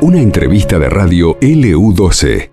Una entrevista de radio LU12.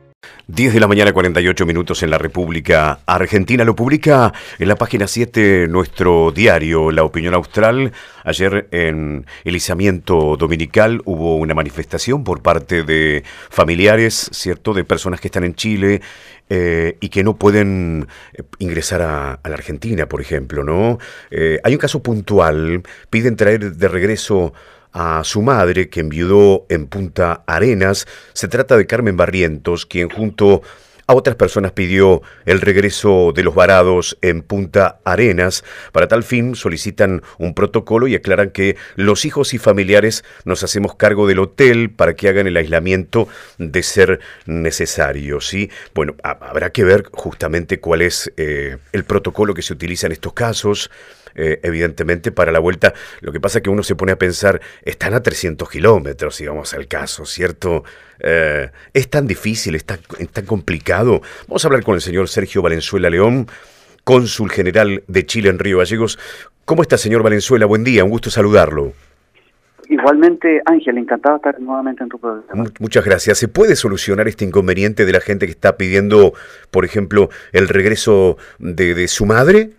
10 de la mañana, 48 minutos en la República Argentina. Lo publica en la página 7 nuestro diario La Opinión Austral. Ayer en el izamiento dominical hubo una manifestación por parte de familiares, ¿cierto?, de personas que están en Chile eh, y que no pueden eh, ingresar a, la Argentina, por ejemplo, ¿no? Eh, hay un caso puntual, piden traer de regreso a su madre, que enviudó en Punta Arenas. Se trata de Carmen Barrientos, quien junto a otras personas pidió el regreso de los varados en Punta Arenas. Para tal fin solicitan un protocolo y aclaran que los hijos y familiares nos hacemos cargo del hotel para que hagan el aislamiento de ser necesario. ¿sí? Bueno, habrá que ver justamente cuál es eh, el protocolo que se utiliza en estos casos. Eh, evidentemente, para la vuelta. Lo que pasa es que uno se pone a pensar, están a 300 kilómetros, si vamos al caso, ¿cierto? Eh, es tan difícil, es tan, complicado. Vamos a hablar con el señor Sergio Valenzuela León, cónsul general de Chile en Río Gallegos. ¿Cómo está, señor Valenzuela? Buen día, un gusto saludarlo. Igualmente, Ángel, encantado de estar nuevamente en tu programa. Muchas gracias. ¿Se puede solucionar este inconveniente de la gente que está pidiendo, por ejemplo, el regreso de su madre?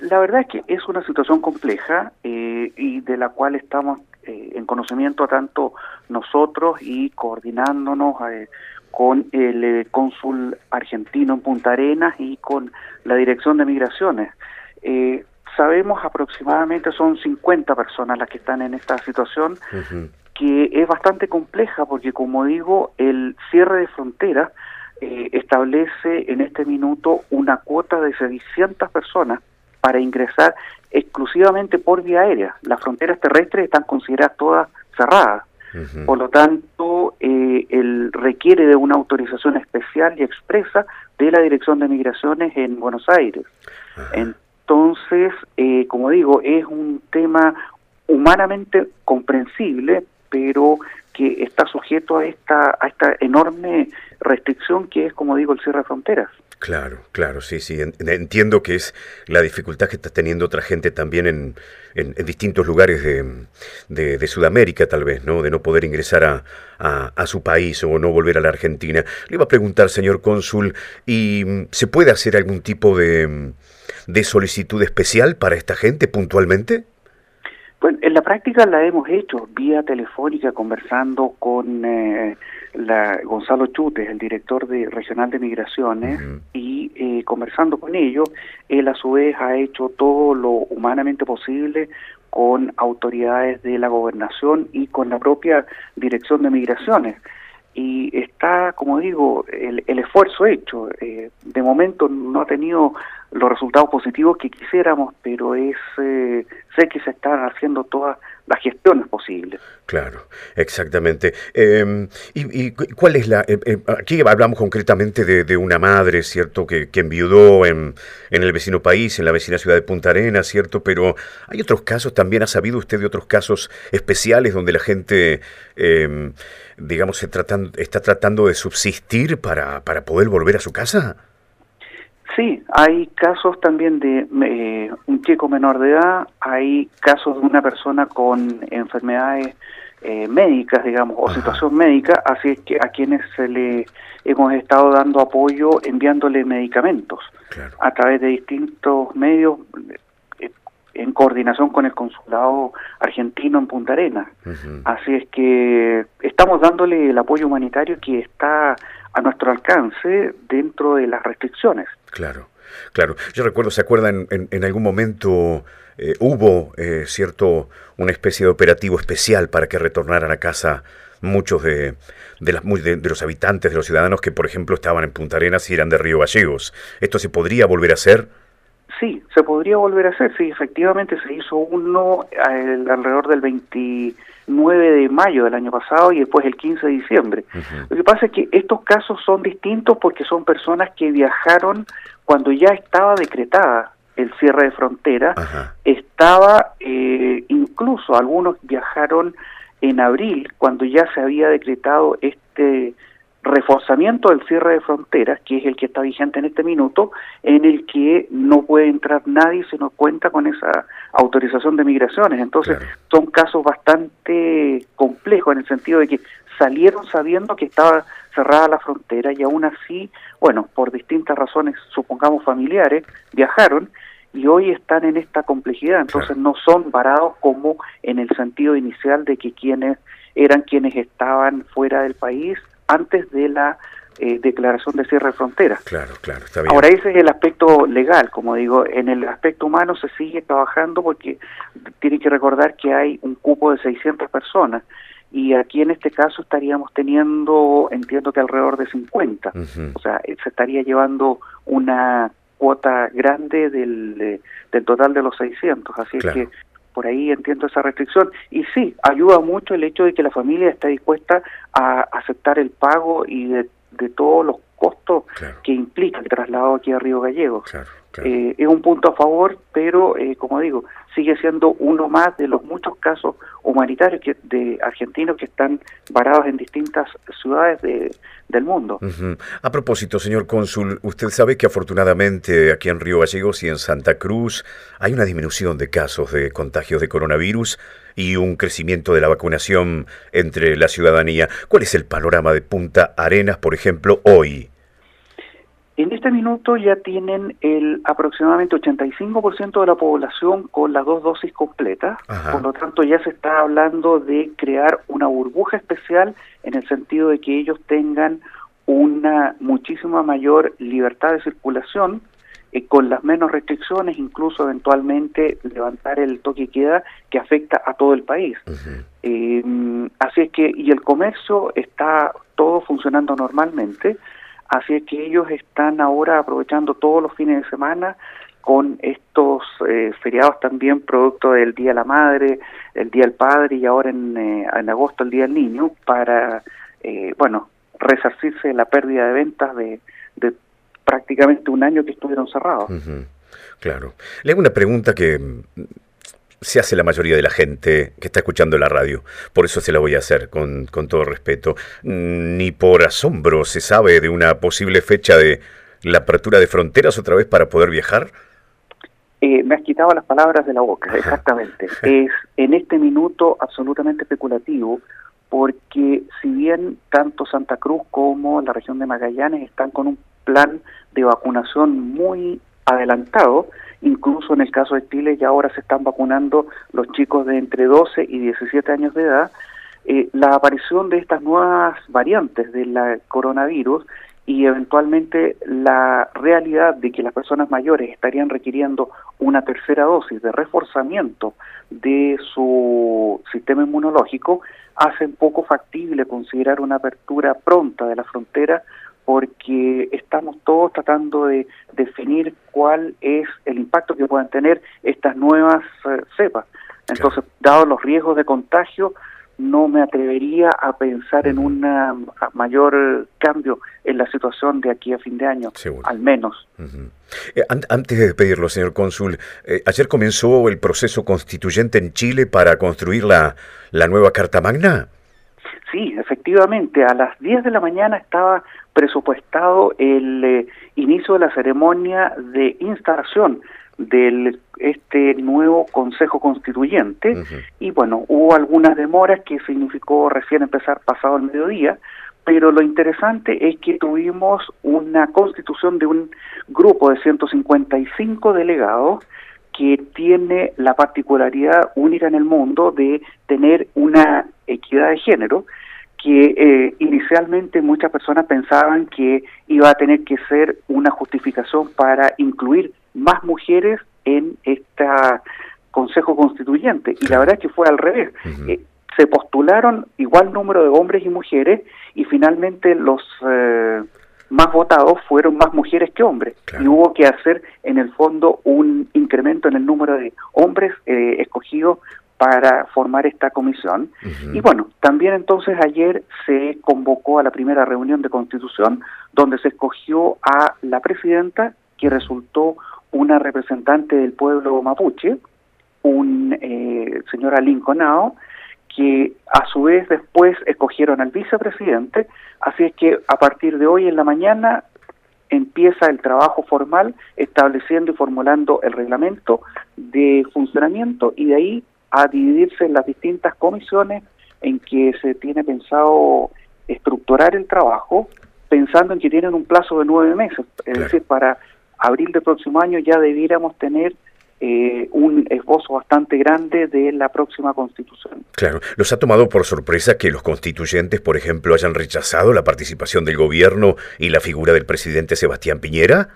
La verdad es que es una situación compleja eh, y de la cual estamos eh, en conocimiento tanto nosotros y coordinándonos eh, con el cónsul argentino en Punta Arenas y con la Dirección de Migraciones. sabemos aproximadamente son 50 personas las que están en esta situación, que es bastante compleja porque, como digo, el cierre de fronteras establece en este minuto una cuota de 600 personas para ingresar exclusivamente por vía aérea. Las fronteras terrestres están consideradas todas cerradas. Por lo tanto, eh, él requiere de una autorización especial y expresa de la Dirección de Migraciones en Buenos Aires. Entonces, eh, como digo, es un tema humanamente comprensible, pero que está sujeto a esta, a esta enorme restricción que es, como digo, el cierre de fronteras. Claro, claro, sí, sí. Entiendo que es la dificultad que está teniendo otra gente también en, en, distintos lugares de, de, Sudamérica, tal vez, ¿no? De no poder ingresar a, a, su país o no volver a la Argentina. Le iba a preguntar, señor cónsul, ¿y mm, se puede hacer algún tipo de, de solicitud especial para esta gente puntualmente? Bueno, en la práctica la hemos hecho vía telefónica conversando con eh, la, Gonzalo Chutes, el director de regional de migraciones, y eh, conversando con ellos, él a su vez ha hecho todo lo humanamente posible con autoridades de la gobernación y con la propia dirección de migraciones. Y está, como digo, el, el esfuerzo hecho. Eh, de momento no ha tenido los resultados positivos que quisiéramos, pero es eh, sé que se están haciendo todas las gestiones posibles. Claro, exactamente. Em, y, cuál es la...? Eh, eh, aquí hablamos concretamente de, una madre, ¿cierto?, que, que enviudó en, en, el vecino país, en la vecina ciudad de Punta Arenas, ¿cierto? Pero hay otros casos, también ha sabido usted de otros casos especiales donde la gente, em, digamos, se tratan, está tratando de subsistir para, para poder volver a su casa. Sí, hay casos también de eh, un chico menor de edad, hay casos de una persona con enfermedades eh, médicas, digamos, o situación médica, así es que a quienes se le hemos estado dando apoyo enviándole medicamentos a través de distintos medios en coordinación con el consulado argentino en Punta Arenas. Así es que estamos dándole el apoyo humanitario que está a nuestro alcance dentro de las restricciones. Claro, claro. Yo recuerdo, ¿se acuerdan? En, algún momento eh, hubo, eh, cierto, una especie de operativo especial para que retornaran a casa muchos de, de, las, de, los habitantes, de los ciudadanos que, por ejemplo, estaban en Punta Arenas y eran de Río Gallegos. ¿Esto se podría volver a hacer? Sí, se podría volver a hacer, sí, efectivamente se hizo uno alrededor del 29 de mayo del año pasado y después el 15 de diciembre. Lo que pasa es que estos casos son distintos porque son personas que viajaron cuando ya estaba decretada el cierre de frontera, estaba eh, incluso algunos viajaron en abril cuando ya se había decretado este reforzamiento del cierre de fronteras, que es el que está vigente en este minuto, en el que no puede entrar nadie si no cuenta con esa autorización de migraciones. Entonces, son casos bastante complejos en el sentido de que salieron sabiendo que estaba cerrada la frontera y aún así, bueno, por distintas razones, supongamos familiares, viajaron y hoy están en esta complejidad, entonces no son varados como en el sentido inicial de que quienes eran quienes estaban fuera del país antes de la eh, declaración de cierre de fronteras. Claro, claro, está bien. Ahora ese es el aspecto legal, como digo, en el aspecto humano se sigue trabajando porque tiene que recordar que hay un cupo de 600 personas y aquí en este caso estaríamos teniendo, entiendo que alrededor de 50, o sea, se estaría llevando una cuota grande del, del total de los 600, así es que por ahí entiendo esa restricción. Y sí, ayuda mucho el hecho de que la familia esté dispuesta a aceptar el pago y de, todos los costos que implica el traslado aquí a Río Gallegos. Eh, es un punto a favor, pero eh, como digo, sigue siendo uno más de los muchos casos humanitarios que, de argentinos que están varados en distintas ciudades de, del mundo. A propósito, señor cónsul, usted sabe que afortunadamente aquí en Río Gallegos y en Santa Cruz hay una disminución de casos de contagios de coronavirus y un crecimiento de la vacunación entre la ciudadanía. ¿Cuál es el panorama de Punta Arenas, por ejemplo, hoy? En este minuto ya tienen el aproximadamente 85% de la población con las dos dosis completas, por lo tanto ya se está hablando de crear una burbuja especial en el sentido de que ellos tengan una muchísima mayor libertad de circulación eh, con las menos restricciones, incluso eventualmente levantar el toque queda que afecta a todo el país. Eh, así es que, y el comercio está todo funcionando normalmente, Así es que ellos están ahora aprovechando todos los fines de semana con estos eh, feriados también producto del Día de la Madre, el Día del Padre y ahora en, eh, en agosto el Día del Niño para, eh, bueno, resarcirse de la pérdida de ventas de, de prácticamente un año que estuvieron cerrados. Claro. Le hago una pregunta que se hace la mayoría de la gente que está escuchando la radio. Por eso se la voy a hacer, con, con todo respeto. Ni por asombro se sabe de una posible fecha de la apertura de fronteras otra vez para poder viajar. Eh, me has quitado las palabras de la boca, exactamente. es en este minuto absolutamente especulativo porque si bien tanto Santa Cruz como la región de Magallanes están con un plan de vacunación muy adelantado, incluso en el caso de Chile ya ahora se están vacunando los chicos de entre 12 y 17 años de edad, eh, la aparición de estas nuevas variantes del coronavirus y eventualmente la realidad de que las personas mayores estarían requiriendo una tercera dosis de reforzamiento de su sistema inmunológico hacen poco factible considerar una apertura pronta de la frontera porque estamos todos tratando de definir cuál es el impacto que puedan tener estas nuevas eh, cepas. Entonces, dado los riesgos de contagio, no me atrevería a pensar en un mayor cambio en la situación de aquí a fin de año, al menos. Eh, antes de despedirlo, señor cónsul, eh, ayer comenzó el proceso constituyente en Chile para construir la, la nueva Carta Magna. Sí, efectivamente, a las 10 de la mañana estaba presupuestado el eh, inicio de la ceremonia de instalación de este nuevo Consejo Constituyente. Y bueno, hubo algunas demoras que significó recién empezar pasado el mediodía, pero lo interesante es que tuvimos una constitución de un grupo de 155 delegados que tiene la particularidad única en el mundo de tener una equidad de género, que eh, inicialmente muchas personas pensaban que iba a tener que ser una justificación para incluir más mujeres en este Consejo Constituyente. Y la verdad es que fue al revés. Eh, se postularon igual número de hombres y mujeres y finalmente los eh, más votados fueron más mujeres que hombres. Y hubo que hacer en el fondo un incremento en el número de hombres escogidos para formar esta comisión. Y bueno, también entonces ayer se convocó a la primera reunión de constitución donde se escogió a la presidenta que resultó una representante del pueblo mapuche, un eh, señora Lincolnao, que a su vez después escogieron al vicepresidente, así es que a partir de hoy en la mañana empieza el trabajo formal estableciendo y formulando el reglamento de funcionamiento y de ahí a dividirse en las distintas comisiones en que se tiene pensado estructurar el trabajo, pensando en que tienen un plazo de nueve meses, es decir, para abril del próximo año ya debiéramos tener eh, un esbozo bastante grande de la próxima constitución. Claro, ¿los ha tomado por sorpresa que los constituyentes, por ejemplo, hayan rechazado la participación del gobierno y la figura del presidente Sebastián Piñera?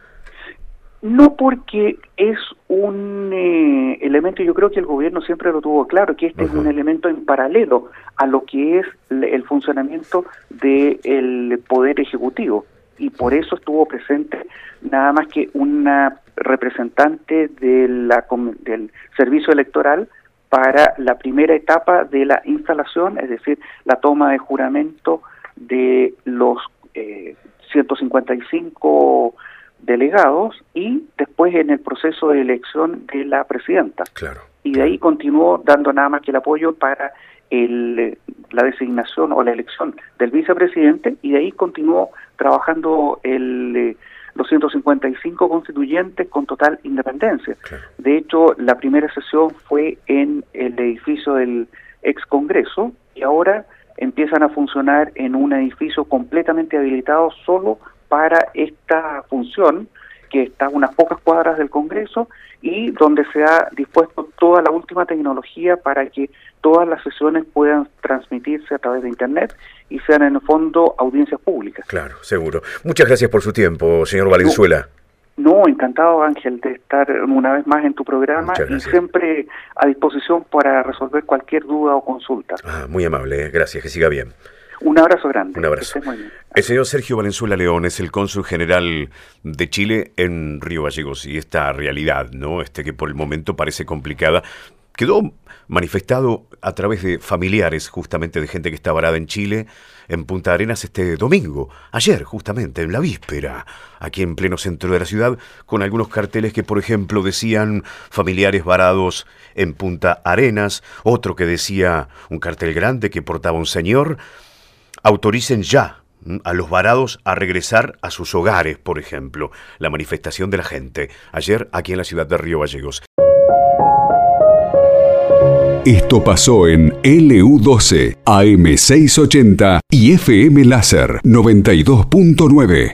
No porque es un eh, elemento, yo creo que el gobierno siempre lo tuvo claro, que este es un elemento en paralelo a lo que es el funcionamiento del Poder Ejecutivo. Y por eso estuvo presente nada más que una representante de la, del servicio electoral para la primera etapa de la instalación, es decir, la toma de juramento de los eh, 155 delegados y después en el proceso de elección de la presidenta. Claro. Y de ahí continuó dando nada más que el apoyo para el, la designación o la elección del vicepresidente y de ahí continuó trabajando el, eh, los 155 constituyentes con total independencia. De hecho, la primera sesión fue en el edificio del ex Congreso y ahora empiezan a funcionar en un edificio completamente habilitado solo para esta función que está a unas pocas cuadras del Congreso y donde se ha dispuesto toda la última tecnología para que todas las sesiones puedan transmitirse a través de Internet y sean en el fondo audiencias públicas. Claro, seguro. Muchas gracias por su tiempo, señor Valenzuela. No, encantado Ángel de estar una vez más en tu programa y siempre a disposición para resolver cualquier duda o consulta. Ah, muy amable, ¿eh? gracias, que siga bien. Un abrazo grande. Un abrazo. El señor Sergio Valenzuela León es el cónsul general de Chile en Río Gallegos y esta realidad, ¿no? Este que por el momento parece complicada, quedó manifestado a través de familiares justamente de gente que está varada en Chile, en Punta Arenas este domingo, ayer justamente, en la víspera, aquí en pleno centro de la ciudad, con algunos carteles que por ejemplo decían familiares varados en Punta Arenas, otro que decía un cartel grande que portaba un señor, autoricen ya a los varados a regresar a sus hogares, por ejemplo, la manifestación de la gente, ayer aquí en la ciudad de Río Gallegos. Esto pasó en LU12, AM680 y FM Láser 92.9.